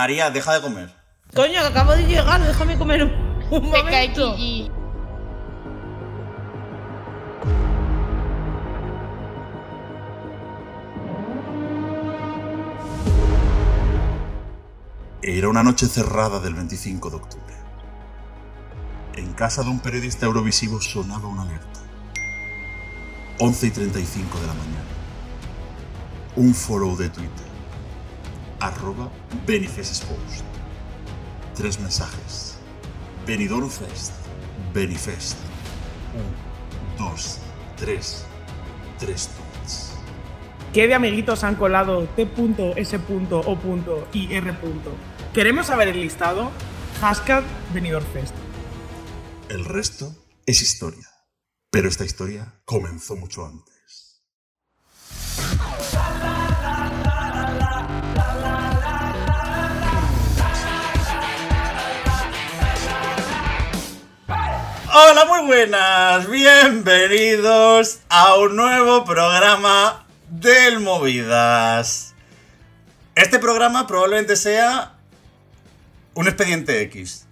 María, deja de comer. Coño, que acabo de llegar, déjame comer un, un momento. Era una noche cerrada del 25 de octubre. En casa de un periodista eurovisivo sonaba una alerta. 11 y 35 de la mañana. Un follow de Twitter. Arroba Benifestpost. Tres mensajes. Benidorm Fest. Benifest. Un, dos, tres. Tres tweets. ¿Qué de amiguitos han colado T.S. o y R. ¿Queremos saber el listado? Hashtag Benidorm Fest. El resto es historia. Pero esta historia comenzó mucho antes. Hola, muy buenas. Bienvenidos a un nuevo programa del Movidas. Este programa probablemente sea un expediente X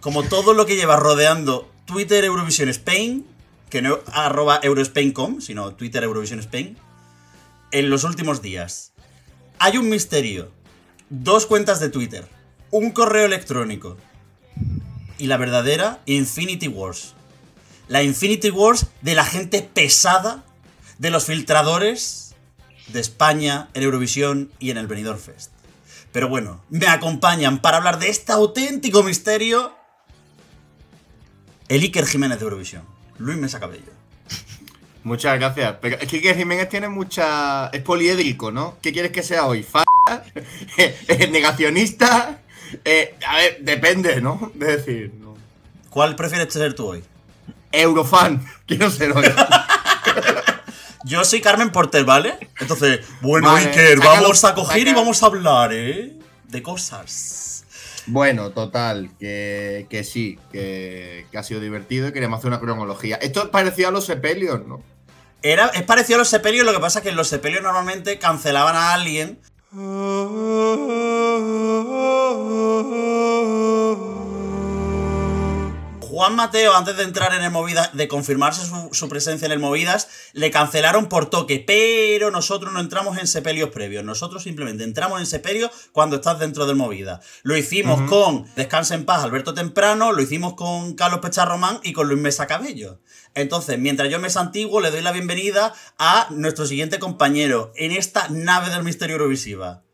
como todo lo que lleva rodeando Twitter Eurovisión Spain, que no arroba Eurospain.com, sino Twitter Eurovisión Spain, en los últimos días. Hay un misterio, dos cuentas de Twitter, un correo electrónico y la verdadera Infinity Wars. La Infinity Wars de la gente pesada, de los filtradores de España en Eurovisión y en el Benidorm Fest. Pero bueno, me acompañan para hablar de este auténtico misterio el Iker Jiménez de Eurovisión, Luis Mesa Cabello. Muchas gracias. Pero es que Iker Jiménez tiene mucha. Es poliédrico, ¿no? ¿Qué quieres que sea hoy? ¿Fa? Eh, ¿Negacionista? Eh, a ver, depende, ¿no? Es decir, no. ¿Cuál prefieres ser tú hoy? Eurofan. Quiero ser hoy. Yo soy Carmen Porter, ¿vale? Entonces, bueno, Vale, Iker, sácalo, vamos a coger y vamos a hablar, ¿eh? De cosas. bueno, total, que, que sí, que, que ha sido divertido y queremos hacer una cronología. Esto es parecido a los sepelios, ¿no? Era, es parecido a los sepelios, lo que pasa es que en los sepelios normalmente cancelaban a alguien. Oh. Juan Mateo, antes de entrar en el Movidas, de confirmarse su, su presencia en el Movidas, le cancelaron por toque, pero nosotros no entramos en sepelios previos. Nosotros simplemente entramos en sepelios cuando estás dentro del Movida. Lo hicimos con Descansa en paz, Alberto Temprano, lo hicimos con Carlos Pecharromán y con Luis Mesa Cabello. Entonces, mientras yo me santiguo, le doy la bienvenida a nuestro siguiente compañero en esta nave del misterio Eurovisiva.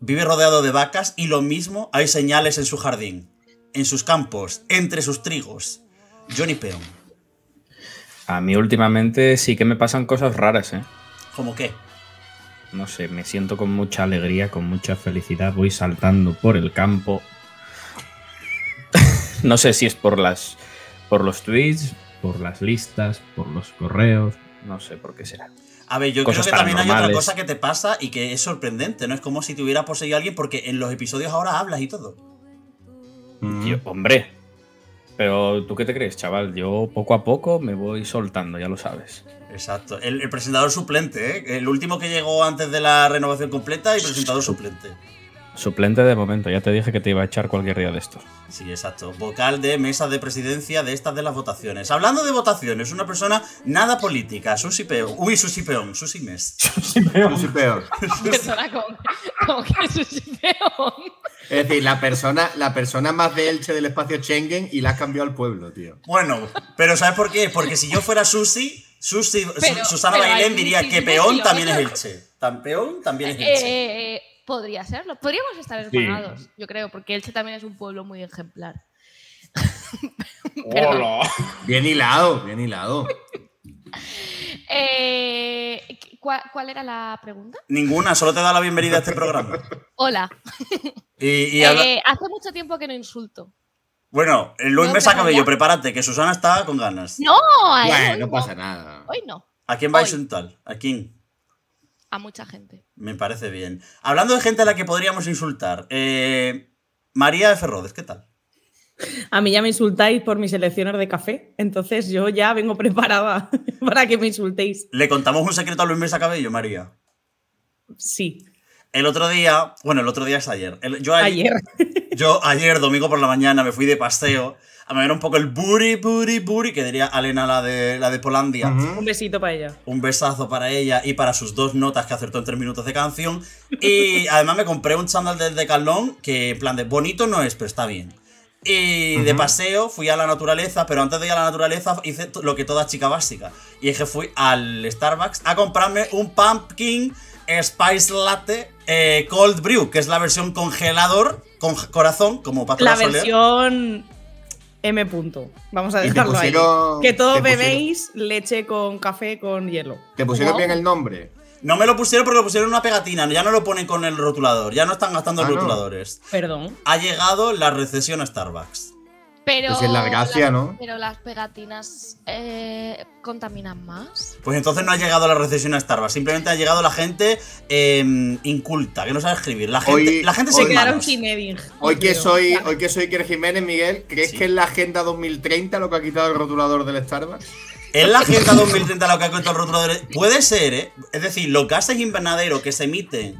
Vive rodeado de vacas y lo mismo hay señales en su jardín, en sus campos, entre sus trigos. Johnny Peón. A mí últimamente sí que me pasan cosas raras, ¿eh? ¿Cómo qué? No sé, me siento con mucha alegría, con mucha felicidad, voy saltando por el campo. no sé si es por las por los tweets, por las listas, por los correos, no sé por qué será. A ver, yo Cosas creo que también hay otra cosa que te pasa y que es sorprendente, ¿no? Es como si te hubiera poseído alguien porque en los episodios ahora hablas y todo. Yo, hombre, pero ¿tú qué te crees, chaval? Yo poco a poco me voy soltando, ya lo sabes. Exacto. El, el presentador suplente, ¿eh? El último que llegó antes de la renovación completa y presentador suplente. Suplente de momento, ya te dije que te iba a echar cualquier día de estos. Sí, exacto. Vocal de mesa de presidencia de estas de las votaciones. Hablando de votaciones, una persona nada política, Susi Peón. Uy, Susi Peón, Susi Mes. Yo soy peor. Persona con, con que peor. Es decir, la persona, la persona más de Elche del espacio Schengen y la has cambiado al pueblo, tío. Bueno, pero ¿sabes por qué? Porque si yo fuera Susi, Susi Pero- Susana pero Bailén diría que Peón también es. Elche. Tan Peón también es Elche. Eh, eh, podría serlo. Podríamos estar hermanados, yo creo, porque Elche también es un pueblo muy ejemplar. Perdón. Bien hilado, bien hilado. Eh, ¿cuál, cuál era la pregunta? Ninguna, solo te da la bienvenida a este programa. Hola. Y, y habla- Eh, hace mucho tiempo que no insulto. Bueno, Luis ¿Puedo Mesa Cabello, prepárate, que Susana está con ganas. No, a él Bueno, no pasa nada. Hoy no. ¿A quién vais a insultar? ¿A quién? A mucha gente. Me parece bien. Hablando de gente a la que podríamos insultar, eh, María de Ferrodes, ¿qué tal? A mí ya me insultáis por mis elecciones de café, entonces yo ya vengo preparada para que me insultéis. ¿Le contamos un secreto a Luis Mesa Cabello, María? Sí. El otro día, bueno, el otro día es ayer. El- yo Ayer. Yo ayer, domingo por la mañana, me fui de paseo a ver un poco el booty, booty, booty, que diría Alena, la de, la de Polandia. Un besito para ella. Un besazo para ella y para sus dos notas que acertó en tres minutos de canción. Y además me compré un chándal del Decathlon que, en plan de bonito no es, pero está bien. Y de paseo fui a la naturaleza, pero antes de ir a la naturaleza hice lo que toda chica básica. Y es que fui al Starbucks a comprarme un Pumpkin Spice Latte eh, Cold Brew, que es la versión congelador con corazón, como para La versión M. punto. Vamos a dejarlo ahí. Que todos bebéis leche con café con hielo. ¿Te pusieron bien el nombre? No me lo pusieron porque lo pusieron en una pegatina, ya no lo ponen con el rotulador, ya no están gastando Ah, no. rotuladores. Perdón. Ha llegado la recesión a Starbucks. Pero. Pues es la gracia, ¿no? Pero las pegatinas eh, contaminan más. Pues entonces no ha llegado la recesión a Starbucks, simplemente ha llegado la gente eh, inculta, que no sabe escribir. La gente, Hoy- la gente hoy- Se quedaron sin Edding. Hoy que soy, hoy que soy Iker Jiménez, Miguel, ¿crees Sí. que es la agenda 2030 lo que ha quitado el rotulador del Starbucks? ¿Es la Agenda 2030 lo que ha contado el rotulador? Puede ser, ¿eh? Es decir, los gases invernaderos que se emiten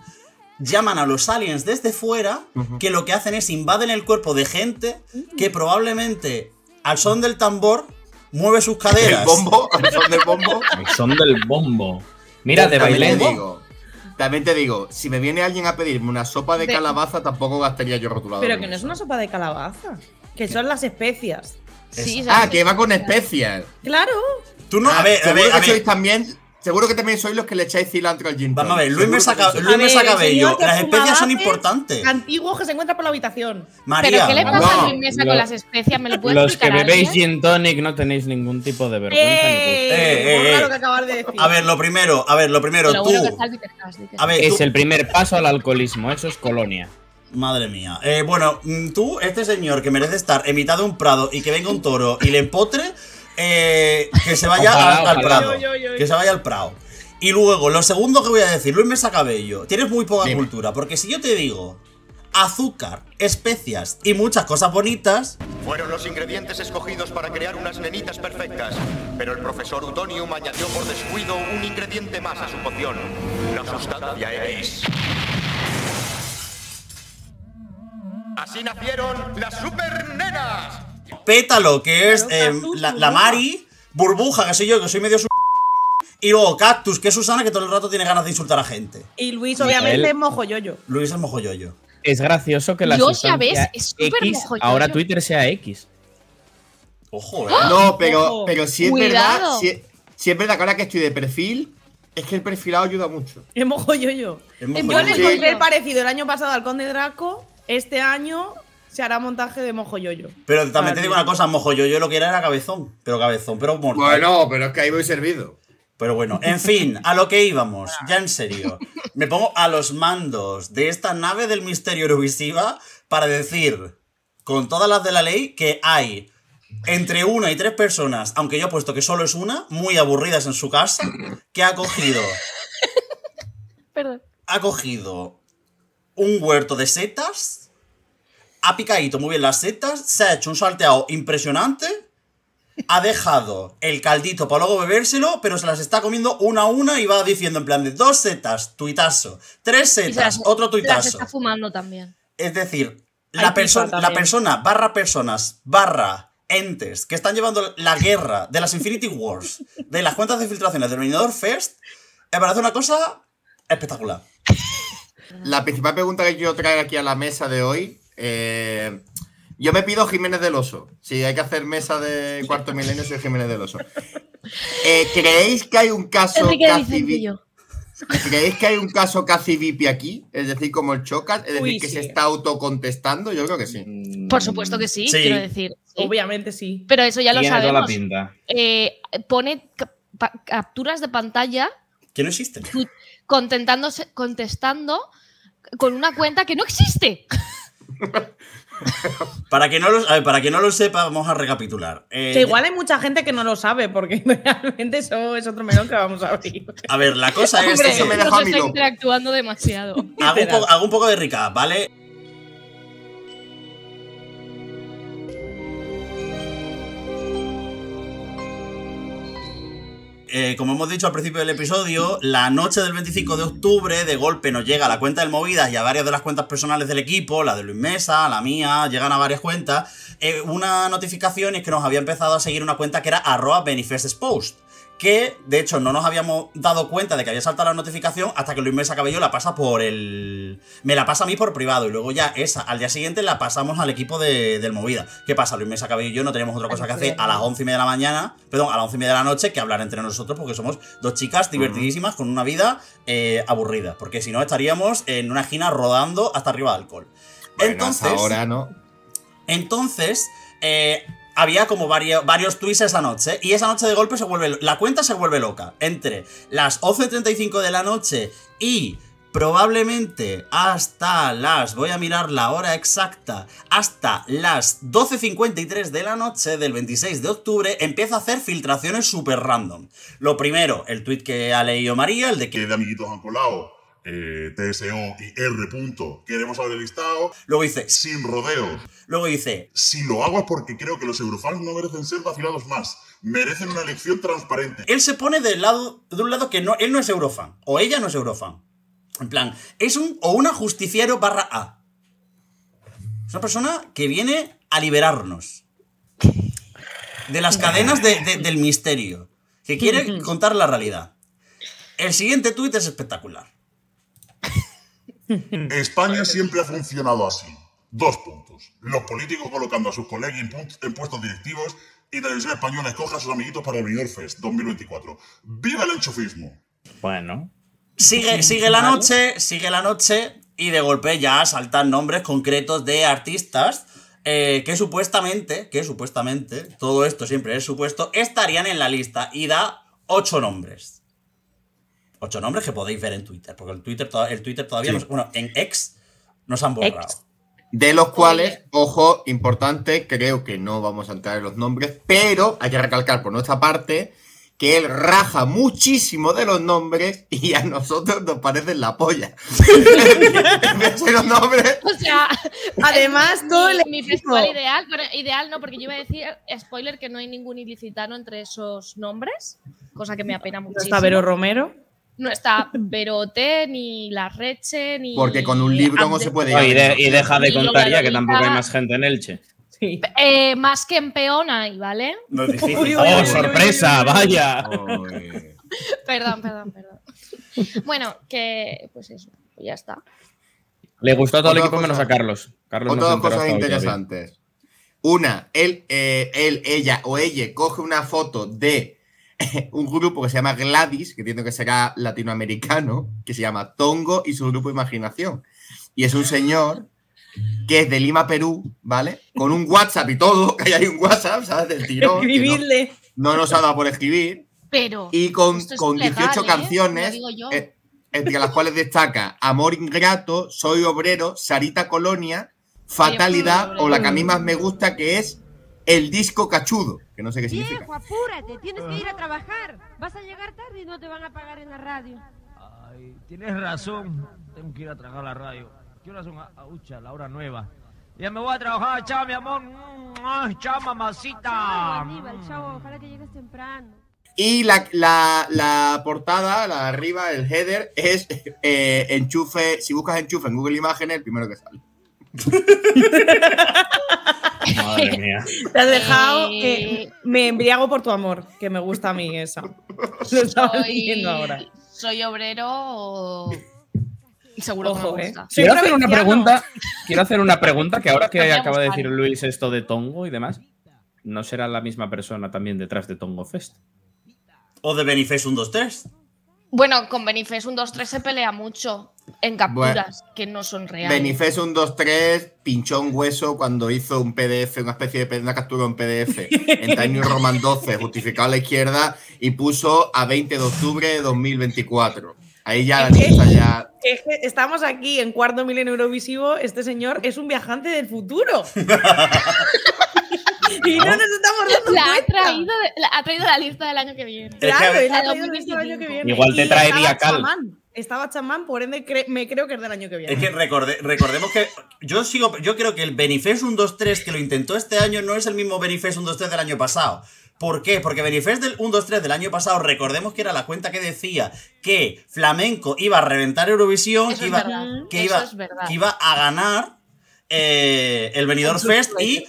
llaman a los aliens desde fuera, que lo que hacen es invaden el cuerpo de gente que probablemente al son del tambor mueve sus caderas. El bombo, el son del bombo. El son del bombo. Mira, de También te bailén. digo, también te digo, si me viene alguien a pedirme una sopa de De- calabaza, tampoco gastaría yo rotulador. Pero que no es una sopa de calabaza. Que son las especias. Sí, Ah, que va con especias. Claro. Tú no, a ver, a ver, a que sois ver. también. Seguro que también sois los que le echáis cilantro al gin. Vamos a ver. Luis me que saca. Luis me saca bello. que Las especias son importantes. Antiguo que se encuentra por la habitación. María, ¿Pero qué le pasa no, a Luis Mesa con las especias? ¿Me lo puede Los que explicar bebéis alguien? gin tonic no tenéis ningún tipo de vergüenza ni ¡Eh! Eh, eh, eh. que acabas de decir. a ver, lo primero, a ver, lo primero, Lo tú. bueno que está el Bittercast, di que A ver, Es tú. el primer paso al alcoholismo, eso es colonia. Madre mía. Eh, bueno, mm, tú, este señor que merece estar en mitad de un prado y que venga un toro y le empotre, eh, que se vaya Ojalá, al, al ojalá. prado. Yo, yo, yo. Que se vaya al prado. Y luego, lo segundo que voy a decir, Luis Mesa Cabello, tienes muy poca Dime. cultura, porque si yo te digo azúcar, especias y muchas cosas bonitas, Fueron los ingredientes escogidos para crear unas nenitas perfectas, pero el profesor Utonium añadió por descuido un ingrediente más a su poción, la sustancia X. Así nacieron las supernenas. pétalo, que es eh, Cactus, la. Mari, burbuja, que soy yo, que soy medio su... Y luego Cactus, que es Susana, que todo el rato tiene ganas de insultar a gente. Y Luis, Miguel. obviamente, es mojo yoyo. Luis es mojoyoyo. Es gracioso que la Yo, ya ves, es súper X, mojoyoyo. ahora Twitter sea X. Ojo, eh. No, pero, pero si es Cuidado. verdad, si, si es verdad que ahora que estoy de perfil, es que el perfilado ayuda mucho. Es mojo yoyo. Es Yo mojoyoyo. le Sí. encontré el parecido el año pasado al Conde Draco. Este año se hará montaje de mojo yoyo. Pero también te digo una cosa, mojoyoyo lo que era era cabezón. Pero cabezón, pero mortal. Bueno, pero es que ahí voy servido. Pero bueno, en fin, a lo que íbamos, ya en serio. Me pongo a los mandos de esta nave del misterio Eurovisiva para decir, con todas las de la ley, que hay entre una y tres personas, aunque yo he puesto que solo es una, muy aburridas en su casa, que ha cogido, Perdón. ha cogido un huerto de setas, ha picadito muy bien las setas, se ha hecho un salteado impresionante, ha dejado el caldito para luego bebérselo, pero se las está comiendo una a una y va diciendo en plan de dos setas, tuitazo, tres se setas, las- otro se tuitazo. está fumando también. Es decir, Hay la, perso- la persona, barra personas, barra entes que están llevando la guerra de las Infinity Wars, de las cuentas de filtraciones del Venidor Fest, me parece una cosa espectacular. La principal pregunta que quiero traer aquí a la mesa de hoy. eh, yo me pido Jiménez del Oso. Si hay que hacer mesa de cuarto milenio, soy Jiménez del Oso. Eh, ¿Creéis que hay un caso casi. ¿Creéis que hay un caso casi VIP aquí? Es decir, como el Chocas, es decir, Uy, que sí. se está autocontestando. Yo creo que sí. Por supuesto que sí, Sí. quiero decir. sí. Obviamente sí. Pero eso ya lo Tiene toda la sabemos. pinta. Eh, pone capturas de pantalla Que no existen. contentándose, contestando con una cuenta que no existe. Para que no lo, ver, para que no lo sepa, vamos a recapitular. Eh, Que igual hay mucha gente que no lo sabe, porque realmente eso es otro melón que vamos a abrir. A ver, la cosa es Hombre, que eso me dejó a mí interactuando demasiado. hago un, poco, hago un poco de recap, ¿vale? Eh, como hemos dicho al principio del episodio, la noche del 25 de octubre de golpe nos llega a la cuenta del Movidas y a varias de las cuentas personales del equipo, la de Luis Mesa, la mía, llegan a varias cuentas, eh, una notificación es que nos había empezado a seguir una cuenta que era arroba Post que de hecho no nos habíamos dado cuenta de que había saltado la notificación hasta que Luis Mesa Cabello la pasa por el... Me la pasa a mí por privado y luego ya esa al día siguiente la pasamos al equipo de, del Movida. ¿Qué pasa? Luis Mesa Cabello y yo no teníamos otra cosa que hacer a las once y media de la mañana, perdón, a las once y media de la noche que hablar entre nosotros porque somos dos chicas divertidísimas con una vida eh, aburrida. Porque si no estaríamos en una esquina rodando hasta arriba de alcohol. Bueno, entonces... ahora no. Entonces... Eh, había como varios, varios tweets esa noche. Y esa noche de golpe se vuelve. La cuenta se vuelve loca. Entre las 11.35 de la noche y probablemente hasta las. Voy a mirar la hora exacta. Hasta las 12.53 de la noche del 26 de octubre empieza a hacer filtraciones super random. Lo primero, el tweet que ha leído María, el de que de amiguitos han colado eh, TSO y R. Punto. Queremos saber el listado Luego dice. sin rodeos. Luego dice. Si lo hago es porque creo que los eurofans no merecen ser vacilados más. Merecen una elección transparente. Él se pone del lado, de un lado que no, él no es eurofan. O ella no es eurofan. En plan, es un o una justiciero barra A. Es una persona que viene a liberarnos. De las cadenas de- de- del misterio. Que quiere contar la realidad. El siguiente tuit es espectacular. España siempre ha funcionado así. Dos puntos. Los políticos colocando a sus colegas en, pu- en puestos directivos y Televisión Española escoge a sus amiguitos para el Benidorm Fest 2024. ¡Viva el enchufismo! Bueno. Sigue, sigue la noche, sigue la noche y de golpe ya saltan nombres concretos de artistas eh, que supuestamente, que supuestamente, todo esto siempre es supuesto, estarían en la lista y da ocho nombres. Ocho nombres que podéis ver en Twitter, porque el Twitter, to- el Twitter todavía, Sí. no- bueno, en X nos han borrado. Ex. De los cuales, ojo, importante, creo que no vamos a entrar en los nombres, pero hay que recalcar por nuestra parte que él raja muchísimo de los nombres y a nosotros nos parecen la polla. Los nombres, O sea, Además, todo el mi festival ideal, pero ideal no, porque yo iba a decir, spoiler, que no hay ningún ilicitano entre esos nombres, cosa que me apena está Vero Romero. No está Verote, ni La Reche, ni. porque con un libro no se puede No, y, de- y deja de contar ya que tampoco hay más gente en Elche. Sí. Eh, más que en peón hay, ¿vale? No es difícil. ¡Oh, sorpresa! ¡Vaya! Ay. Perdón, perdón, perdón. Bueno, que. Pues eso, pues ya está. Le gustó a todo el equipo menos a Carlos. Carlos no Otras enteró cosas hoy interesantes. Una, él, eh, él, ella o ella coge una foto de un grupo que se llama Gladys, que entiendo que será latinoamericano, que se llama Tongo y su grupo Imaginación. Y es un señor que es de Lima, Perú, ¿vale? Con un WhatsApp y todo, que hay un WhatsApp, ¿sabes? Del tirón. que no, Escribirle. no nos ha dado por escribir. Pero. Y con, Esto es con ilegal, 18 ¿eh? canciones, eh, entre las cuales destaca Amor Ingrato, Soy Obrero, Sarita Colonia, Fatalidad o la que a mí más me gusta que es El Disco Cachudo, que no sé qué significa. Viejo, apúrate, tienes que ir a trabajar. Vas a llegar tarde y no te van a pagar en la radio. Ay, tienes razón. Tengo que ir a trabajar a la radio. ¿Qué horas son? Ah, ucha, la hora nueva. Ya me voy a trabajar, chao, mi amor. Mm, ay, Chao, mamacita. Chao, Aníbal, chao, ojalá que llegues temprano. Y la, la- la portada, la de arriba, el header, es eh, enchufe. Si buscas enchufe en Google Imágenes, el primero que sale. Madre mía. Te has dejado Eh. que me embriago por tu amor, que me gusta a mí esa. Lo estaba Soy, leyendo ahora. soy obrero o- y seguro Ojo, que me eh. gusta. Quiero hacer una pregunta. Quiero hacer una pregunta que ahora que acaba de decir Luis esto de Tongo y demás, ¿no será la misma persona también detrás de Tongo Fest? O de Beniface 1, 2, 3. Bueno, con Beniface un 2-3 se pelea mucho en capturas que no son reales. Benifes 1, 2, 3 pinchó un hueso cuando hizo un PDF, una especie de una captura en PDF en Tiny Roman 12, justificado a la izquierda, y puso a 20 de octubre de 2024. Ahí ya la lista ya. Es que estamos aquí en cuarto milenio Eurovisivo. Este señor es un viajante del futuro. y no nos estamos dando la, ha cuenta. traído de- la ha traído la lista del año que viene. Es que- Claro, él La ha traído el resto del año que 2025. viene. Igual te traería Cal. chamán. Estaba chamán, por ende cre- me creo que es del año que viene. Es que recorde- recordemos que yo sigo, yo creo que el Benifest 1, 2, 3 que lo intentó este año no es el mismo Benifest 1, 2, 3 del año pasado. ¿Por qué? Porque Benifest del 1-2-3 del año pasado, recordemos que era la cuenta que decía que Flamenco iba a reventar Eurovisión, que es iba, que iba, es que iba a ganar eh, el Benidorm Fest y.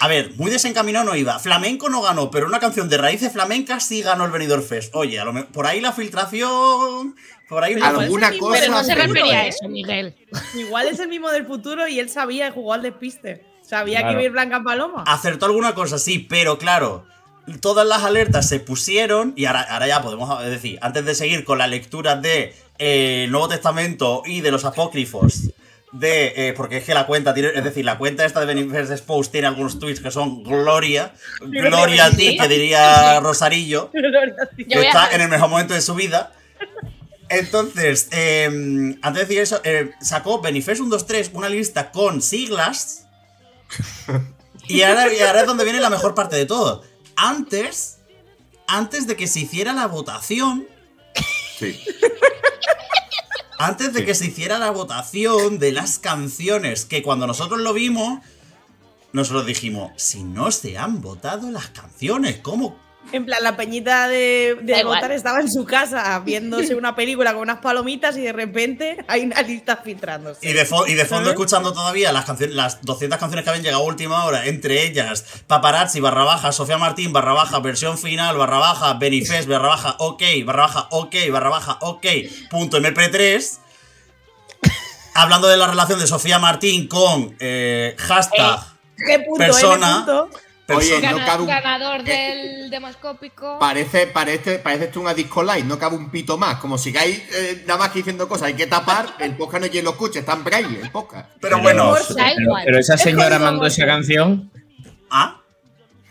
A ver, muy desencaminado no iba. Flamenco no ganó, pero una canción de raíces flamencas sí ganó el Benidorm Fest. Oye, a lo me- por ahí la filtración. Por ahí Pero Alguna igual es el cosa Pero no se refería a eso, Miguel. Igual es el mismo del futuro y él sabía y jugó al despiste. Sabía que iba a ir Blanca Paloma. acertó alguna cosa, sí, pero claro, todas las alertas se pusieron y ahora, ahora ya podemos decir, antes de seguir con la lectura de eh, el Nuevo Testamento y de los apócrifos, de eh, porque es que la cuenta tiene, es decir, la cuenta esta de Benifest Expose tiene algunos tweets que son gloria, gloria a ti, que diría Rosarillo, que está en el mejor momento de su vida. Entonces, eh, antes de decir eso, eh, sacó Benifest 123 una lista con siglas. Y ahora, y ahora es donde viene la mejor parte de todo. Antes, antes de que se hiciera la votación, Sí. antes de que se hiciera la votación de las canciones, que cuando nosotros lo vimos, nosotros dijimos, si no se han votado las canciones, ¿cómo? En plan, la peñita de, de votar estaba en su casa viéndose una película con unas palomitas y de repente hay una lista filtrándose. Y de, fo- y de fondo ¿Sabes? escuchando todavía las canciones, las 200 canciones que habían llegado a última hora, entre ellas Paparazzi, barra baja, Sofía Martín, barra baja, versión final, barra baja, Benifest, barra baja, ok, barra baja, ok, barra baja, ok, punto MP3. Hablando de la relación de Sofía Martín con eh, hashtag ¿Qué punto? persona. N punto? Oye, no cabe un- ganador del demoscópico. Parece, parece, parece esto una disco light, no cabe un pito más. Como sigáis eh, nada más que diciendo cosas, hay que tapar, el podcast no hay quien lo escuche, está en braille el podcast. Pero bueno, Pero, pero esa Es señora mandó esa canción. ¿ah?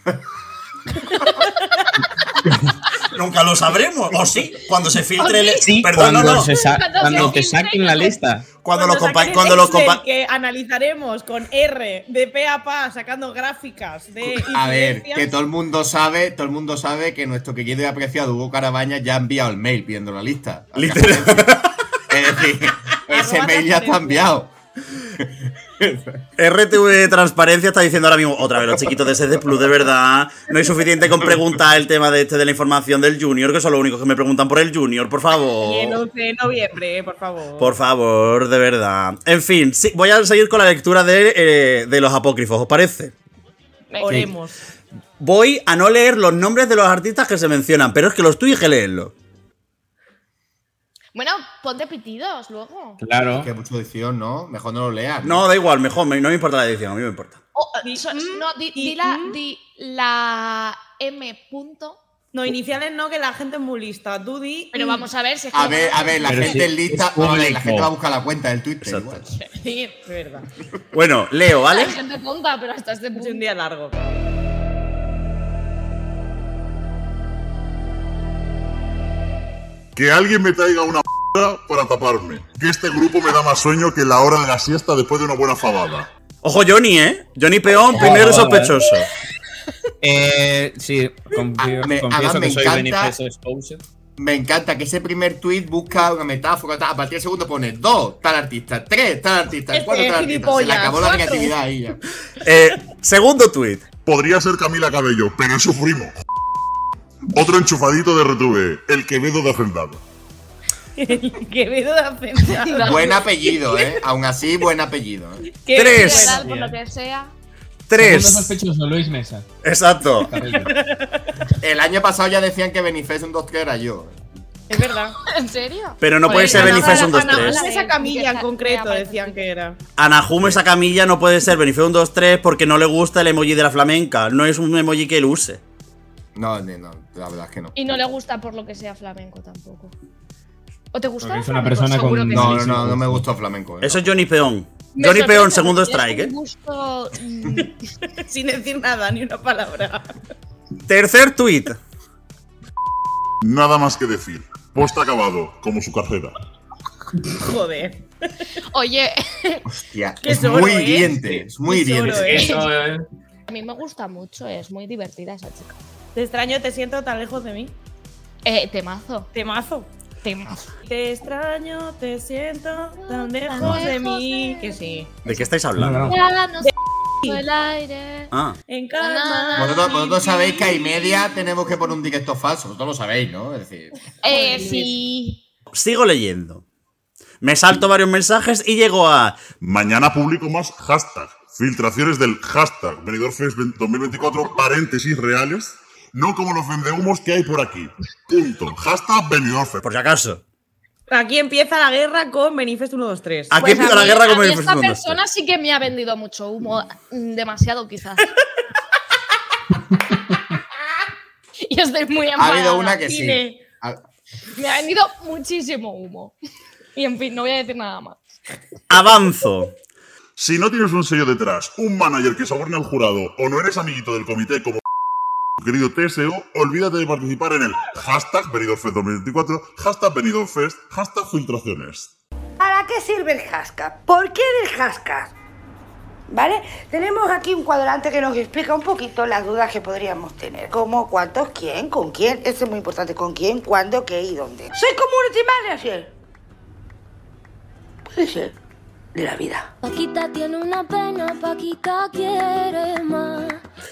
Nunca lo sabremos, o sí, cuando se filtre el. Sí, Perdón, cuando, no. se sa- Cuando cuando se te saquen la lista. Cuando, compa- el cuando los Excel compa- que analizaremos con R de pe a pa sacando gráficas de A ver, que todo el mundo sabe, todo el mundo sabe que nuestro querido y apreciado Hugo Carabaña ya ha enviado el mail pidiendo la lista. Literal. Es decir, ese mail ya está enviado. RTV Transparencia está diciendo ahora mismo, otra vez los chiquitos de SD Plus, de verdad. No hay suficiente con preguntar el tema de este de la información del Junior, que son los únicos que me preguntan por el Junior, por Y el favor. 11 de noviembre, por favor. Por favor, de verdad. En fin, sí, voy a seguir con la lectura de, eh, de los apócrifos, ¿os parece? Oremos. Voy a no leer los nombres de los artistas que se mencionan, pero es que los tuyos hay que leerlos. Bueno, ponte pitidos luego. Claro. Que mucha edición, ¿no? Mejor no lo leas. No, da igual, mejor, me- no me importa la edición, a mí me importa. O- Di- so- mm, no, di, di la, mm. di la M punto. No, iniciales no, que la gente es muy lista. Tú di. Pero vamos a ver si es A que- ver, a ver, la Pero gente sí, en lista. es a ver, la gente va a buscar la cuenta del Twitter. Exacto. igual. Sí, es verdad. Bueno, leo, ¿vale? Hay gente tonta, pero hasta este Es punto. un día largo. Que alguien me traiga una p para taparme. Que este grupo me da más sueño que la hora de la siesta después de una buena fabada. Ojo, Johnny, ¿eh? Johnny Peón, primero sospechoso. Eh, sí, confío, Ah, me- confieso además me que soy encanta-. Me que ese primer tweet busca una metáfora. tal, A partir del segundo pone dos, tal artista, tres, tal artista, Este cuatro, tal artista. Se le acabó la creatividad ahí ya. Eh, segundo tuit. Podría ser Camila Cabello, pero es su primo. Otro enchufadito de Retube, el Quevedo de Hacendado. Quevedo de Hacendado. Buen apellido, ¿eh? Aún así, buen apellido. ¿eh? Qué Tres. bueno. Tal, por lo que sea. Segundo Tres. sospechoso, Luis Mesa. Exacto. El año pasado ya decían que Benifest un 2-3 era yo. Es verdad. ¿En serio? Pero no puede ser Bárbara, un 2-3. Ana Ana Bárbara, esa camilla en concreto decían que era. Anahume esa camilla no puede ser Benifest un 2-3 porque no le gusta el emoji de la flamenca. No es un emoji que él use. No, no, no, la verdad es que no. Y no le gusta por lo que sea flamenco tampoco. ¿O te gusta? Es una flamenco? persona con- No, no, no, no me gustó flamenco. ¿eh? Eso es Johnny Peón. Me Johnny Peón, segundo strike, ¿eh? gusto, mm, Sin decir nada, ni una palabra. Tercer tuit. Nada más que decir. Post acabado, como su carrera. Joder. Oye, Hostia, es muy ¿eh? hiriente, es muy hiriente. eh, a mí me gusta mucho, es muy divertida esa chica. Te extraño, te siento tan lejos de mí. Eh, temazo. Temazo. Temazo. Te extraño, te siento tan lejos lejos de de mí. mí. Que sí. ¿De qué estáis hablando? no. Ya no sé. El aire. Ah. En calma. Vosotros, vosotros sabéis que hay media tenemos que poner un directo falso. Vosotros lo sabéis, ¿no? Es decir. Eh, sí. Sigo leyendo. Me salto varios mensajes y llego a. Mañana publico más hashtag. Filtraciones del hashtag Benidorm Fest 2024, paréntesis reales. No como los vendehumos que hay por aquí. Punto. Hashtag Benidorm Fest. Por si acaso. Aquí empieza la guerra con Benifest 123. Aquí Pues empieza a la mí- guerra a con mí el Esta Festival. persona sí que me ha vendido mucho humo. mm, Demasiado, quizás. y estoy muy Ha enfadada. habido una que sí. Ha- Me ha vendido muchísimo humo. Y en fin, no voy a decir nada más. Avanzo. Si no tienes un sello detrás, un manager que soborne al jurado o no eres amiguito del comité como querido TSO, olvídate de participar en el hashtag Benidorm Fest 2024, hashtag Benidorm Fest, hashtag filtraciones. ¿Para qué sirve el hashtag? ¿Por qué del hashtag? ¿Vale? Tenemos aquí un cuadrante que nos explica un poquito las dudas que podríamos tener. Como cuántos, quién, con quién. Eso es muy importante. ¿Con quién, cuándo, qué y dónde? Soy community manager. Puede ser. De la vida. Paquita tiene una pena, Paquita quiere más.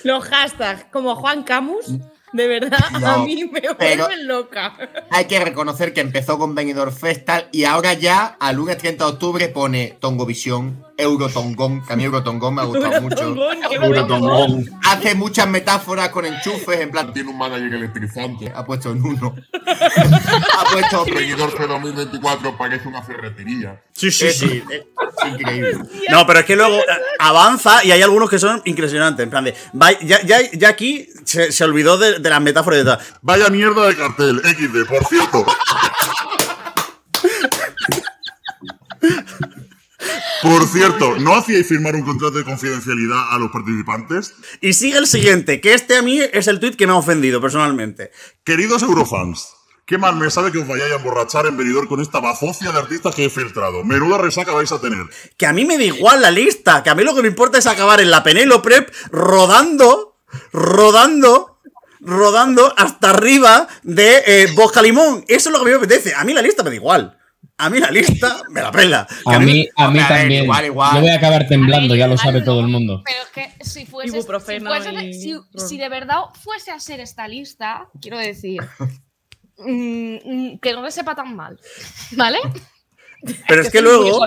Los hashtags, como Juan Camus, de verdad, a mí me pero- vuelven loca. Hay que reconocer que empezó con Benidorm Festal y ahora ya, al lunes 30 de octubre, pone Tongovisión, Eurotongón, que a mí Eurotongón me ha gustado mucho. Eurotongón. Hace muchas metáforas con enchufes, en plan, Tiene un manager electrizante. ha puesto en uno. ha puesto... Benidorm Fest 2024 parece una ferretería. Sí, sí, Es, sí. es increíble. No, pero es que luego eh, avanza y hay algunos que son impresionantes. En plan de. ya, ya, ya aquí se, se olvidó de, de las metáforas y de tal. Vaya mierda de cartel, XD, por cierto. Por cierto, ¿no hacíais firmar un contrato de confidencialidad a los participantes? Y sigue el siguiente, que este a mí es el tweet que me ha ofendido personalmente. Queridos Eurofans, qué mal me sabe que os vayáis a emborrachar en venidor con esta bazofia de artistas que he filtrado. Menuda resaca vais a tener. Que a mí me da igual la lista, que a mí lo que me importa es acabar en la Penélope Prep rodando, rodando, rodando hasta arriba de eh, Bosca Limón. Eso es lo que a mí me apetece. A mí la lista me da igual. A mí la lista me la pela. A mí, a mí a también. igual, igual. Yo voy a acabar temblando, ya lo sabe no, todo el mundo. Pero es que si fuese, si, Ibuprofeno fuese- y- si- si de verdad fuese a ser esta lista, quiero decir, mm, mm, que no le sepa tan mal, ¿vale? Pero es que luego,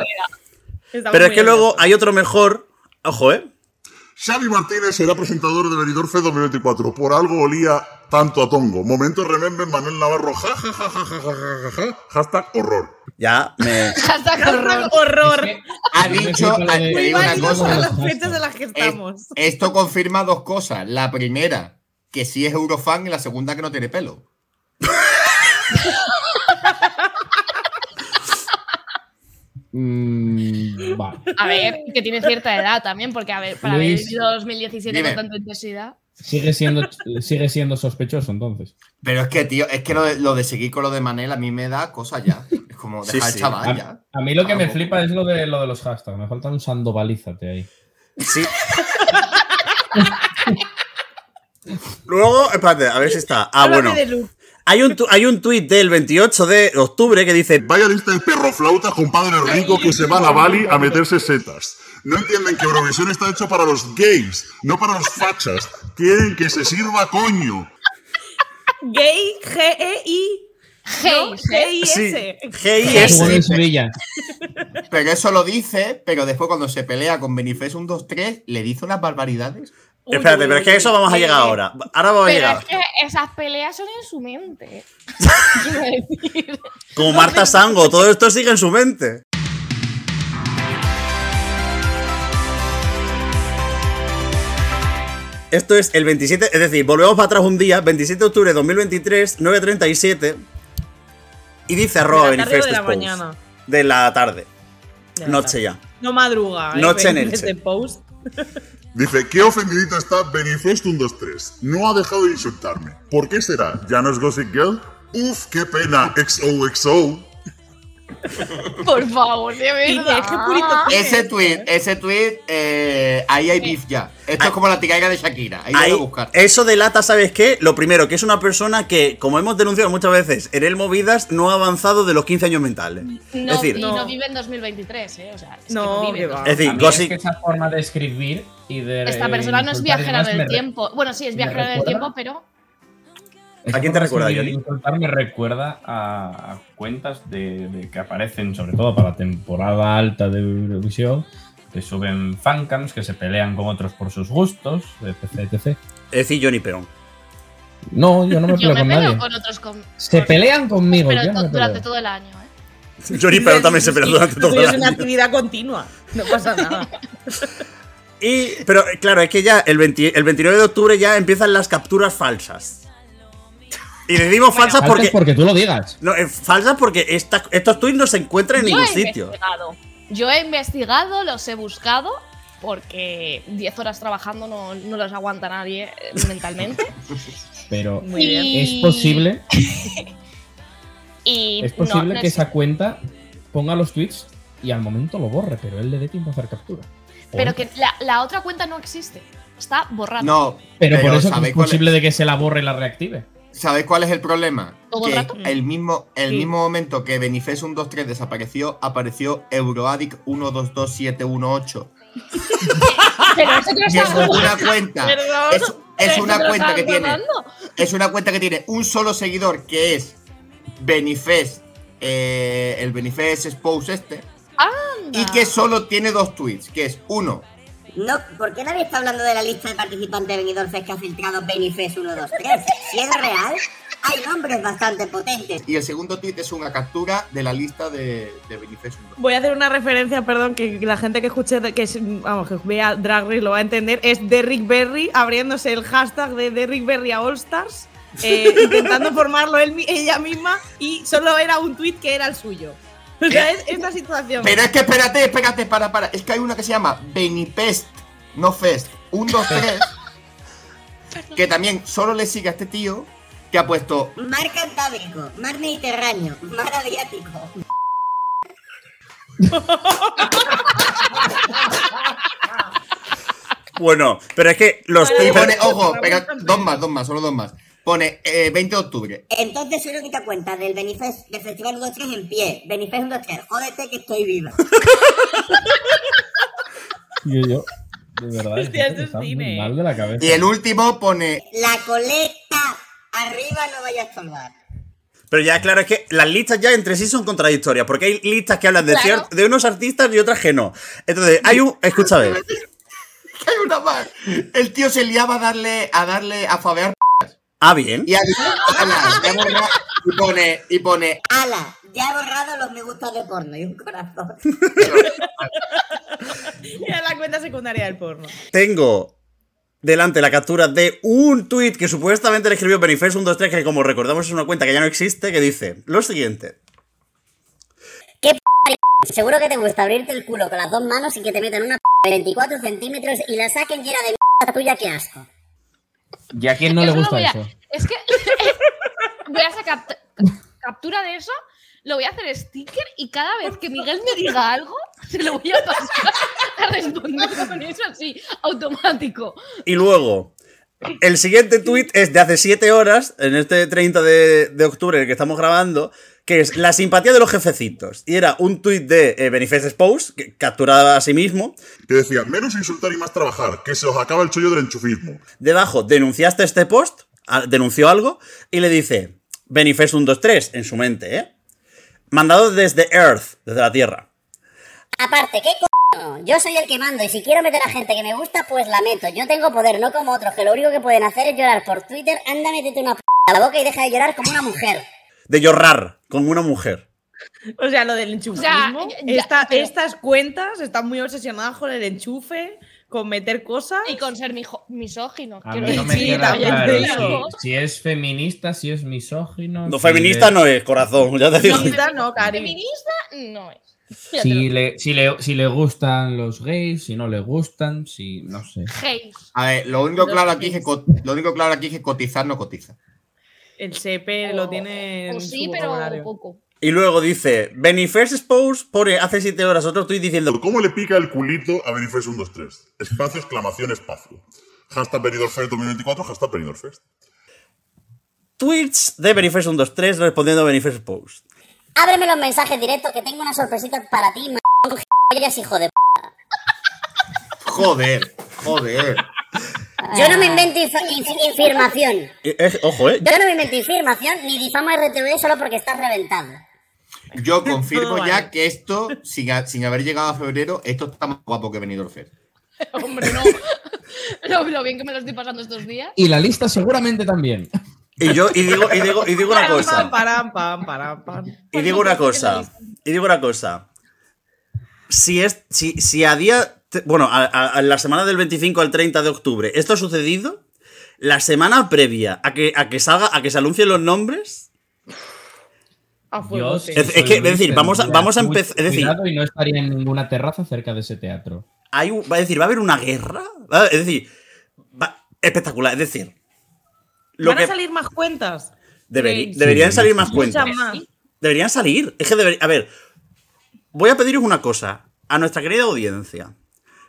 pero es que luego hay otro mejor. Ojo, eh. Xavi Martínez será presentador de Benidorm Fest 2024. Por algo olía tanto a Tongo. Momento remember Manuel Navarro. Ja, ja, ja, ja, ja, ja, ja, ja. Hashtag horror. Ya me. Hashtag horror. Horror. Ha dicho, de- Muy válidos las fechas en las que Es- estamos. esto confirma dos cosas. La primera, que sí es Eurofan, y la segunda, que no tiene pelo. Mm, vale. A ver, que tiene cierta edad también, porque a ver, para haber Luis. vivido 2017 Dime. con tanta intensidad. Sigue siendo, sigue siendo sospechoso entonces. Pero es que, tío, es que lo de, lo de seguir con lo de Manel a mí me da cosa ya. Es como Sí, dejar sí. el chaval ya. A, a mí lo que me flipa es lo de lo de los hashtags. Me falta un sandovalízate ahí. Sí. Luego, espérate, a ver si está. Ah, bueno. de Luke. Hay un, tu- hay un tuit del 28 de octubre que dice: Vaya lista de perro flautas con padres ricos que se van a Bali a meterse setas. No entienden que Eurovisión está hecho para los gays, no para los fachas. Quieren que se sirva coño. Gay, G-E-I. G-I-S. G.I.S. Pero eso lo dice, pero después cuando se pelea con Benifest 1, 2, 3, le dice unas barbaridades. Uy, Espérate, uy, pero es que a eso vamos a llegar ahora. Ahora vamos a llegar. es que esas peleas son en su mente. Decir. Como Marta Sango, todo esto sigue en su mente. Esto es el 27, es decir, volvemos para atrás un día, 27 de octubre de 2023, 9.37. Y dice arroba ¿De la tarde de la Post. mañana? De la tarde. De la Noche tarde. ya. No madruga. ¿eh? Noche en de post. Dice, qué ofendidito está Benifest 123. No ha dejado de insultarme. ¿Por qué será? ¿Ya no es Gossip Girl? Uf, qué pena. XOXO. Por favor, de verdad. es que purito Ese tweet, ese tweet, eh, ahí hay beef ya. Esto es como la ticaiga de Shakira. Ahí, Ahí, buscar. eso delata, ¿sabes qué? Lo primero, que es una persona que, como hemos denunciado muchas veces, en el Movidas no ha avanzado de los 15 años mentales. No, es decir, y no. vive en 2023, ¿eh? O sea, es No, que no vive. Es decir, A mí Gossi- es que esa forma de escribir y de. Esta eh, persona no es viajera del tiempo. Bueno, sí, es viajera del tiempo, pero. ¿A quién te recuerda, escribir y Johnny? insultar me recuerda a, a cuentas de, de que aparecen, sobre todo para la temporada alta de Eurovisión, que suben fancams que se pelean con otros por sus gustos, etc. etc. Es decir, Johnny Perón. No, yo no me Yo peleo me con peleo nadie. con otros. Con, Se pelean conmigo, pero yo no durante peleo. todo el año, ¿eh? Johnny Perón también se peleó durante todo el es una año. actividad continua. No pasa nada. Y, pero claro, es que ya el, 20 el 29 de octubre ya empiezan las capturas falsas. Y decimos falsas Faltas porque. porque tú lo digas. No, eh, falsas porque esta- estos tweets no se encuentran en Yo ningún he sitio. investigado. Yo he investigado, los he buscado, porque 10 horas trabajando no, no los aguanta nadie eh, mentalmente. Pero Muy bien. es posible, Y es posible no, no que es- esa cuenta ponga los tweets y al momento lo borre, pero él le dé tiempo a hacer captura. Pero que la, la otra cuenta no existe. Está borrada. No, Pero, por eso que ¿sabéis es posible de que se la borre y la reactive. ¿Sabéis cuál es el problema? ¿Todo el que rato? el mismo, el Sí. mismo momento que Benifes 123 desapareció, apareció Euroadic 122718. Pero eso te lo Que es una cuenta. Perdón. Es, una cuenta que tiene. Es una cuenta que tiene un solo seguidor que es Benifest. eh, el Benifest Expose este. Anda. Y que solo tiene dos tweets. Que es uno. No, ¿por qué nadie está hablando de la lista de participantes de Benidorm que ha filtrado Benifest 123? Si es real, hay nombres bastante potentes. Y el segundo tweet es una captura de la lista de, de Benifest 123. Voy a hacer una referencia, perdón, que la gente que escuche, que es- vamos, que vea Drag Race lo va a entender. Es Derrick Berry abriéndose el hashtag de Derrick Berry a All Stars, eh, intentando formarlo él ella misma y solo era un tweet que era el suyo. O sea, es esta situación. Pero es que espérate, espérate, para, para. Es que hay una que se llama Benipest, no Fest, 1, 2, 3. que también solo le sigue a este tío que ha puesto. Mar Cantábrico, Mar Mediterráneo, Mar Adriático. Bueno, pero es que los Y tweets. pone, ojo, pega- dos más, dos más, solo dos más. Pone eh, 20 de octubre. Entonces soy la única cuenta del Benifest, del Festival 123 en pie. Benifest 123, jódete que estoy viva. Yo, yo, de verdad, Hostia, es cine. mal de la cabeza. Y el último pone. La colecta. Arriba no vaya a estorbar. Pero ya, claro, es que las listas ya entre sí son contradictorias, porque hay listas que hablan de, Claro. de unos artistas y otras que no. Entonces, hay un. Escucha, a ver. que hay una más. El tío se liaba a darle, a darle a fabear. Ah, bien. Y, a- ala, ya borra- y pone, y pone. Ala, ya he borrado los me gustas de porno y un corazón. Era la cuenta secundaria del porno. Tengo delante la captura de un tweet que supuestamente le escribió Benifest123, que como recordamos es una cuenta que ya no existe, que dice lo siguiente. Seguro que te gusta abrirte el culo con las dos manos y que te metan una p de 24 centímetros y la saquen llena de mierda tuya, qué asco. ¿Y a quién no le Eso gusta a- eso? Es que voy a sacar captura de eso, lo voy a hacer sticker y cada vez que Miguel me diga algo, se lo voy a pasar a responder con eso así, automático. Y luego, el siguiente tweet es de hace 7 horas, en este 30 de, de octubre en el que estamos grabando, que es la simpatía de los jefecitos. Y era un tweet de eh, Benifest Expose, que capturada a sí mismo. Que decía, menos insultar y más trabajar, que se os acaba el chollo del enchufismo. Debajo, denunciaste este post, a- denunció algo, y le dice, Benifest 123, en su mente, ¿eh? Mandado desde Earth, desde la Tierra. Aparte, ¿qué co... Yo soy el que mando y si quiero meter a gente que me gusta, pues la meto. Yo tengo poder, no como otros, que lo único que pueden hacer es llorar por Twitter. Anda, métete una p a la boca y deja de llorar como una mujer. De llorar con una mujer. O sea, lo del enchufismo. O sea, ya- esta- pero- Estas cuentas están muy obsesionadas con el enchufe, con meter cosas. Y con ser misógino. A quiero mí no me decir. queda también claro te digo. si, si es feminista, si es misógino. No, si feminista no es, corazón, ya te digo. Feminista no, Cari. Feminista no es. Si le, si, le, si le gustan los gays, si no le gustan, si no sé. Gays. A ver, lo único Los claro aquí es que lo único claro aquí es que cotizar no cotiza. El CP lo tiene en O su sí, pero poco. Y luego dice, Beniface Expose pone hace 7 horas otro tweet diciendo, ¿Cómo le pica el culito a Benifest 123? Espacio, exclamación, espacio. Hashtag Benidorm Fest 2024, hashtag Benidorm Fest. tweets de Beniface 123 respondiendo a Beniface Expose. Ábreme los mensajes directos que tengo una sorpresita para ti, m Yo no me invento inf- inf- información. Eh, eh, ojo, eh. Yo no me invento información ni difamo a RTV solo porque estás reventado. Yo confirmo ya vale. que esto, sin, a- sin haber llegado a febrero, esto está más guapo que Benidorm Fest. Hombre, no. lo, lo bien que me lo estoy pasando estos días. Y la lista seguramente también. Y yo, y digo, y digo, y digo una cosa. Y digo una cosa. Y digo una cosa. Si es. Si, si a día. Bueno, a, a- a la semana del 25 al 30 de octubre, esto ha sucedido. La semana previa a que, a que salga, a que se anuncien los nombres. Yo, sí. Es- que, es decir, vamos a- vamos a empezar- es decir- cuidado y no estaría en ninguna terraza cerca de ese teatro. Hay, un- va a decir, va a haber una guerra. Es decir, va- espectacular. Es decir, lo Van que a salir más cuentas. Sí. deberían Sí, salir más cuentas. Más. Deberían salir. Es que debería. A ver, voy a pediros una cosa a nuestra querida audiencia.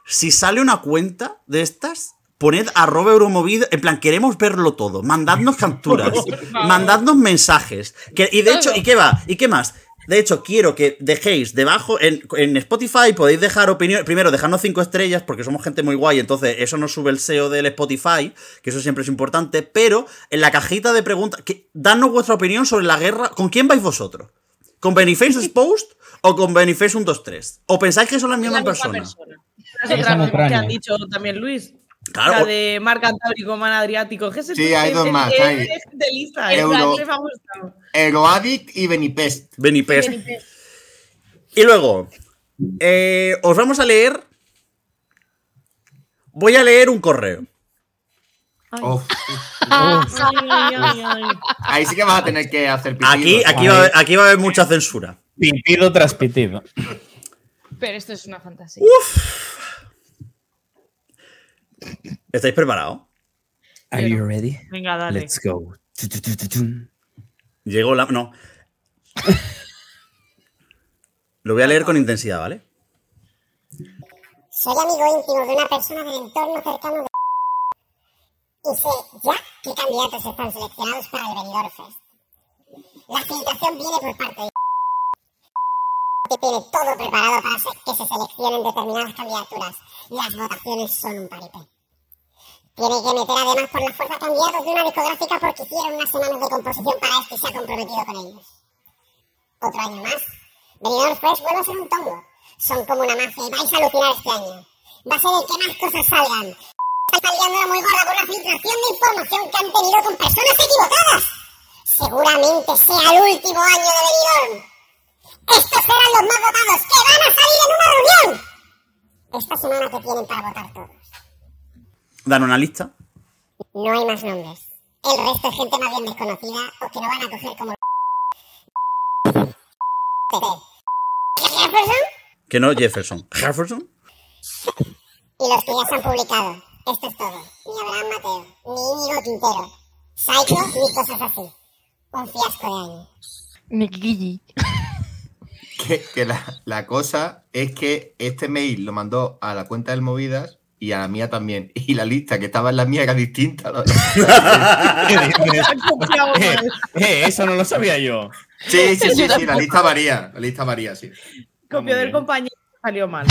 Si sale una cuenta de estas, poned arroba euromovida. En plan, queremos verlo todo. Mandadnos capturas. mandadnos mensajes. Que- y de hecho, ¿y qué va? ¿Y qué más? De hecho, quiero que dejéis debajo en, en Spotify, podéis dejar opinión. Primero, dejarnos cinco estrellas, porque somos gente muy guay, entonces eso nos sube el SEO del Spotify, que eso siempre es importante. Pero en la cajita de preguntas, que, dadnos vuestra opinión sobre la guerra. ¿Con quién vais vosotros? ¿Con Beniface Exposed o con Beniface 123? ¿O pensáis que son las mismas La misma personas? persona. Es Es otra en cosa que han dicho también Luis. Claro. La de Mar Cantábrico, Man Adriático. ¿Qué es Sí, hay dos más, hay. de lista. Euro-. Euroadic y Benipest. Benipest. Y luego, eh, os vamos a leer. Voy a leer un correo. Uf, Ay, ay, ay, ay. ahí sí que vas a tener que hacer pitido. Aquí, aquí, va, a haber, aquí va a haber mucha censura. Pitido tras pitido. Pero esto es una fantasía. ¿Estáis preparados? Are you ready? Venga, dale. Let's go. Llegó la. No. Lo voy a leer con intensidad, ¿vale? Soy amigo íntimo de una persona del entorno cercano de... Y sé ya qué candidatos están seleccionados para el Benidorm Fest. La filtración viene por parte de... que tiene todo preparado para que se seleccionen determinadas candidaturas. Las votaciones son un paripé. Tiene que meter además por la fuerza candidatos de una discográfica porque hicieron unas semanas de composición para esto y se ha comprometido con ellos. Otro año más. Benidorm Fest vuelve a ser un tongo. Son como una mafia y vais a alucinar este año. Va a ser el que más cosas salgan. Están liándola muy gorda con la filtración de información que han tenido con personas equivocadas. Seguramente sea el último año de Benidorm. Estos serán los más votados que van a salir en una reunión. Esta semana que tienen para votar todos. Dan una lista. No hay más nombres. El resto es gente más bien desconocida o que no van a coger como... Jefferson Que no, Jefferson. ¿Jefferson? y los que ya se han publicado. Esto es todo. Ni Abraham Mateo, ni Íñigo Quintero. Psycho ni cosas así. Un fiasco de año. Nikiki. Que, que la, la cosa es que este mail lo mandó a la cuenta del Movidas y a la mía también. Y la lista que estaba en la mía era distinta. Eh, eh, eso no lo sabía yo. Sí, sí, sí, sí, la lista varía. La lista varía, sí. Copió del compañero y salió mal.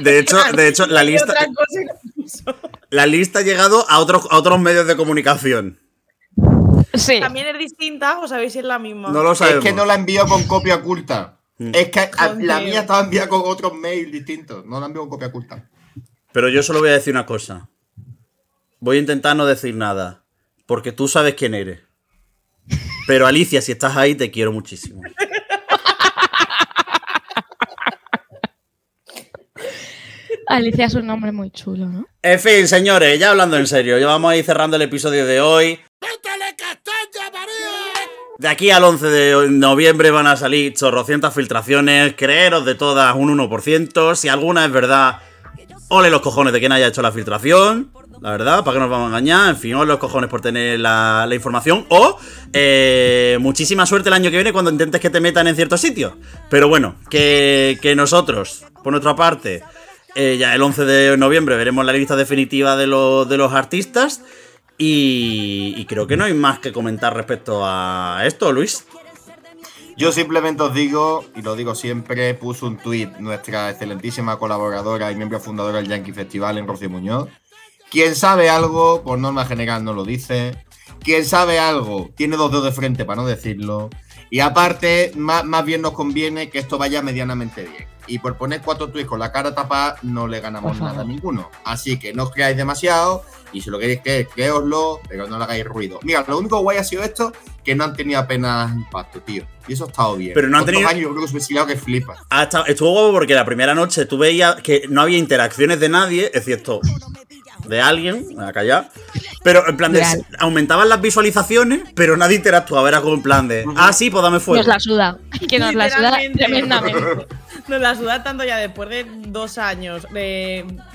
De hecho, de hecho la lista, la lista ha llegado a otros, a otros medios de comunicación. Sí. También es distinta, o sabéis si es la misma. No lo sabemos. Es que no la envió con copia oculta. Mm. Es que a- la mía estaba enviada con otros mails distintos. No la envió con copia oculta. Pero yo solo voy a decir una cosa. Voy a intentar no decir nada. Porque tú sabes quién eres. Pero Alicia, si estás ahí, te quiero muchísimo. Alicia es un nombre muy chulo, ¿no? En fin, señores, ya hablando en serio, ya vamos a ir cerrando el episodio de hoy. De aquí al 11 de noviembre van a salir chorrocientas filtraciones, creeros de todas un 1%. Si alguna es verdad, ole los cojones de quien haya hecho la filtración. la verdad, para que nos vamos a engañar. En fin, os los cojones por tener la, información. O eh, muchísima suerte el año que viene cuando intentes que te metan en ciertos sitios. Pero bueno, que, que nosotros, por nuestra parte, eh, ya el 11 de noviembre veremos la lista definitiva de, los- de los artistas. Y, creo que no hay más que comentar respecto a esto, Luis. Yo simplemente os digo, y lo digo siempre, puso un tuit nuestra excelentísima colaboradora y miembro fundadora del Yankee Festival en Rocío Muñoz. Quien sabe algo, por norma general no lo dice. Quien sabe algo, tiene dos dedos de frente para no decirlo. Y aparte, más, más bien nos conviene que esto vaya medianamente bien. Y por poner cuatro tweets con la cara tapada, no le ganamos Por favor. nada a ninguno. Así que no os creáis demasiado. Y si lo queréis creer, creoslo, pero no le hagáis ruido. Mira, lo único guay ha sido esto, que no han tenido apenas impacto, tío. Y eso ha estado bien. Pero no han Otros tenido- años yo creo que liado que flipa. Ha estado- estuvo guapo porque la primera noche tú veías que no había interacciones de nadie, excepto de alguien, acá ya. Pero en plan de. Real. Aumentaban las visualizaciones, pero nadie interactuaba. Era como en plan de. Ah, sí, pues dame fuego. Nos la suda. Que nos la suda tremendamente. Nos la suda tanto ya después de dos años,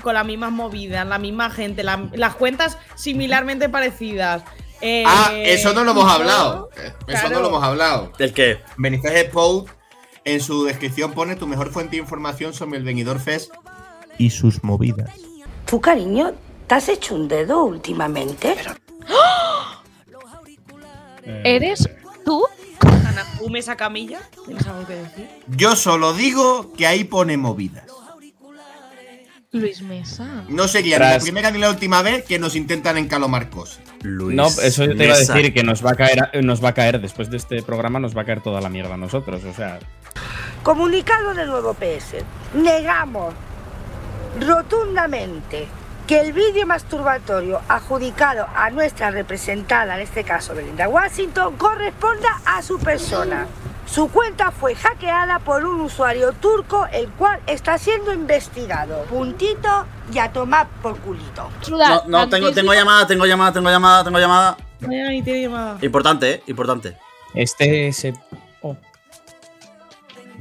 con las mismas movidas, la misma gente, la- las cuentas similarmente parecidas. eh, Ah, eso no lo hemos hablado. Eso Claro. no lo hemos hablado. ¿El qué? Benítez Pou en su descripción pone tu mejor fuente de información sobre el Benidorm Fest y sus movidas. Tú, cariño, ¿te has hecho un dedo últimamente? ¿Eres tú? Ana, ¿fume esa camilla? ¿Tienes algo que decir? Yo solo digo que ahí pone movidas. Luis Mesa. No sería ni la Tras- primera ni la última vez que nos intentan encalomar cosas. Luis. No, eso yo te iba a decir que nos va a caer, nos va a caer después de este programa, nos va a caer toda la mierda a nosotros. O sea, Comunicado del nuevo PS. Negamos rotundamente que el vídeo masturbatorio adjudicado a nuestra representada, en este caso Belinda Washington, corresponda a su persona. Su cuenta fue hackeada por un usuario turco, el cual está siendo investigado. Puntito y a tomar por culito. No, no, tengo, tengo llamada, tengo llamada, tengo llamada, tengo llamada. Tiene llamada. Importante, ¿eh? Importante. este se. oh,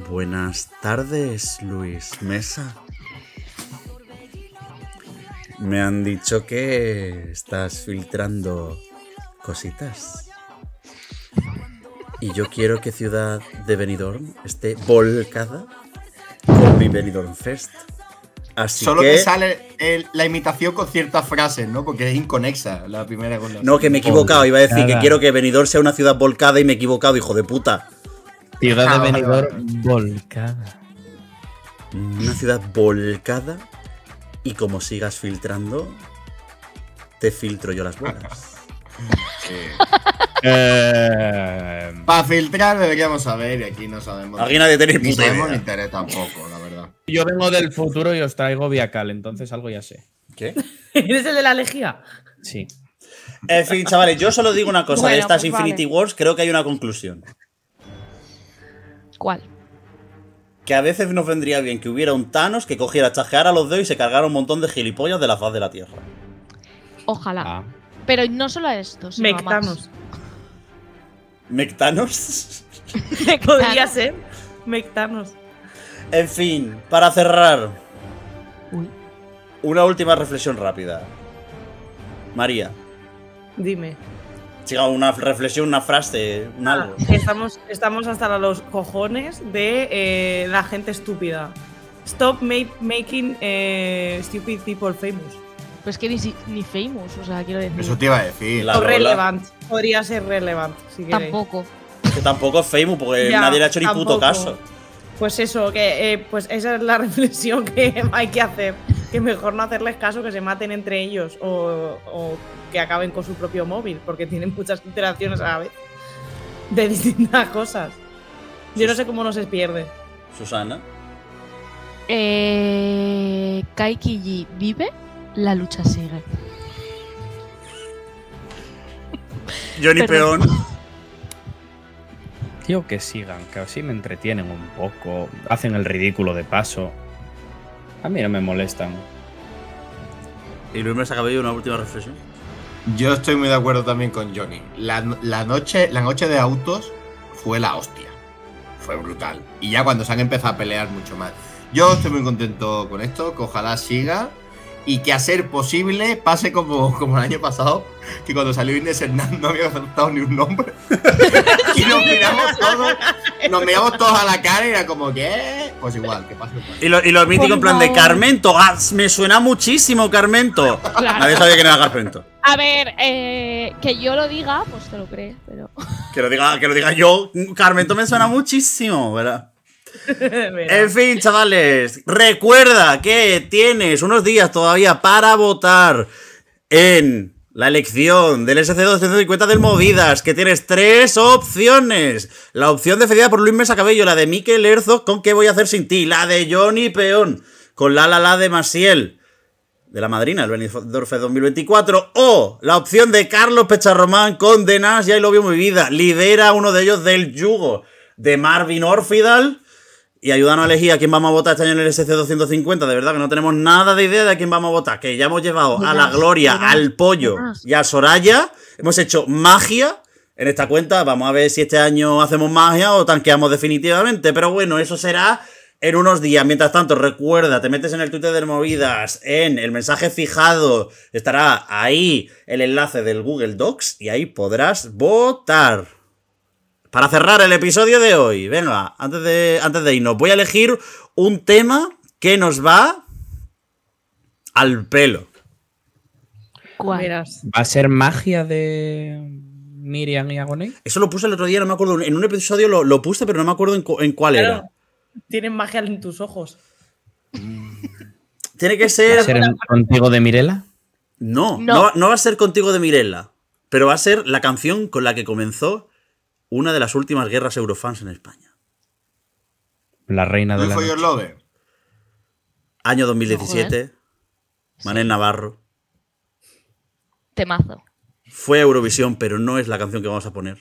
Buenas tardes, Luis Mesa. Me han dicho que estás filtrando cositas. Y yo quiero que Ciudad de Benidorm esté volcada con mi Benidorm Fest. Así Solo que... te sale el- la imitación con ciertas frases, ¿no? Porque es inconexa la primera con la No, que me he equivocado. Iba a decir que quiero que Benidorm sea una ciudad volcada y me he equivocado, hijo de puta. Ciudad Ah, de vale, Benidorm volcada. Una ciudad volcada y como sigas filtrando, te filtro yo las bolas. Eh, Para filtrar deberíamos saber, y aquí no sabemos. Aquí nadie tiene ni sabemos ni interés tampoco, la verdad. yo vengo del futuro y os traigo Viacal, entonces algo ya sé. ¿Qué? ¿Eres el de la lejía? Sí. En fin, chavales, yo solo digo una cosa de estas pues Infinity vale. Wars, creo que hay una conclusión. ¿Cuál? Que a veces nos vendría bien que hubiera un Thanos que cogiera, chasqueara los dedos y se cargara un montón de gilipollas de la faz de la Tierra. Ojalá. Ah. Pero no solo a esto, sino a más. Mectanos. ¿Mectanos? Podría ser. Mectanos. En fin, para cerrar, Uy. una última reflexión rápida. María, Dime. Chica, una reflexión, una frase, un Ah, algo. estamos, estamos hasta los cojones de eh, la gente estúpida. Stop ma- making eh, stupid people famous. Pues que ni, si- ni famous, o sea, quiero decir. Eso te iba a decir. La o relevant. Podría ser relevant, si queréis. Tampoco. Que tampoco es famous porque Ya, nadie le ha hecho ni puto caso. Pues eso, que eh, pues esa es la reflexión que hay que hacer. Que mejor no hacerles caso, que se maten entre ellos o, o que acaben con su propio móvil, porque tienen muchas interacciones a la vez de distintas cosas. Yo no sé cómo no se pierde. Susana. Eh, Kaiki G vive, la lucha sigue. Johnny Perdón. Peón. Tío, que sigan, que así me entretienen un poco, hacen el ridículo de paso. A mí no me molestan. Y Luis Mesa Cabello, una última reflexión. Yo estoy muy de acuerdo también con Johnny. La, la noche, la noche de autos fue la hostia. Fue brutal. Y ya cuando se han empezado a pelear mucho más. Yo estoy muy contento con esto, que ojalá siga. Y que a ser posible pase como, como el año pasado, que cuando salió Inés Hernández no había aceptado ni un nombre. y nos miramos todos, nos miramos todos a la cara y era como que, pues igual, que pase. igual. Y lo, y lo mítico en plan de Carmento. Ah, me suena muchísimo Carmento. Claro. Nadie sabía quién era Carmento. A ver, eh, que yo lo diga, pues te lo crees, pero. Que lo diga, que lo diga yo. Carmento me suena muchísimo, ¿verdad? En fin, chavales, recuerda que tienes unos días todavía para votar en la elección del SC250 del Movidas, que tienes tres opciones. La opción defendida por Luis Mesa Cabello, la de Mikel Herzog con ¿Qué voy a hacer sin ti? La de Johnny Peón con La La La de Masiel, de la madrina, el Benidorm Fest 2024. O la opción de Carlos Pecharromán con The Nash, ya lo vio mi vida. Lidera uno de ellos del yugo de Marvin Orfidal. Y ayúdanos a elegir a quién vamos a votar este año en el SC250. De verdad que no tenemos nada de idea de a quién vamos a votar. Que ya hemos llevado a la Gloria, al Pollo y a Soraya. Hemos hecho magia en esta cuenta. Vamos a ver si este año hacemos magia o tanqueamos definitivamente. Pero bueno, eso será en unos días. Mientras tanto, recuerda, te metes en el Twitter de Movidas, en el mensaje fijado, estará ahí el enlace del Google Docs y ahí podrás votar. Para cerrar el episodio de hoy, venga, antes de, antes de irnos, voy a elegir un tema que nos va al pelo. ¿Cuál? ¿Va a ser magia de Miriam y Agoné? Eso lo puse el otro día, no me acuerdo. En un episodio lo, lo puse, pero no me acuerdo en, cu- en cuál era. Tienen magia en tus ojos. Tiene que ¿Va a ser. ser en- contigo de Mirela? No, No. no, va- no va a ser contigo de Mirella, pero va a ser la canción con la que comenzó una de las últimas guerras eurofans en España. La reina de ¿No la noche. Love? Año 2017, Manel Navarro. Temazo. Fue Eurovisión, pero no es la canción que vamos a poner.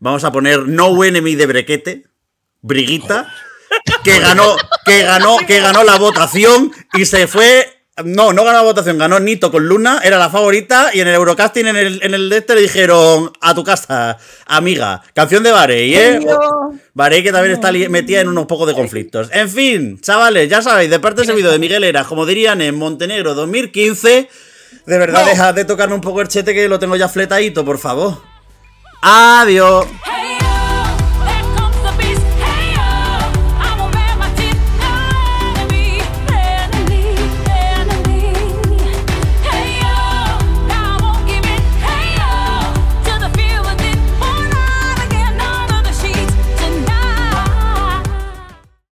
Vamos a poner No Enemy de Brequete, Briguita, que ganó, que ganó, que ganó la votación y se fue. No, no ganó la votación, ganó Nito con Luna, era la favorita, y en el Eurocasting, en el, en el de este, le dijeron a tu casa, amiga, canción de Barey, ¿eh? Barey que también está metida en unos pocos de conflictos. En fin, chavales, ya sabéis, de parte vídeo de Miguel Eras, como dirían en Montenegro 2015, de verdad, dejad de tocarme un poco el chete que lo tengo ya fletadito, por favor. Adiós.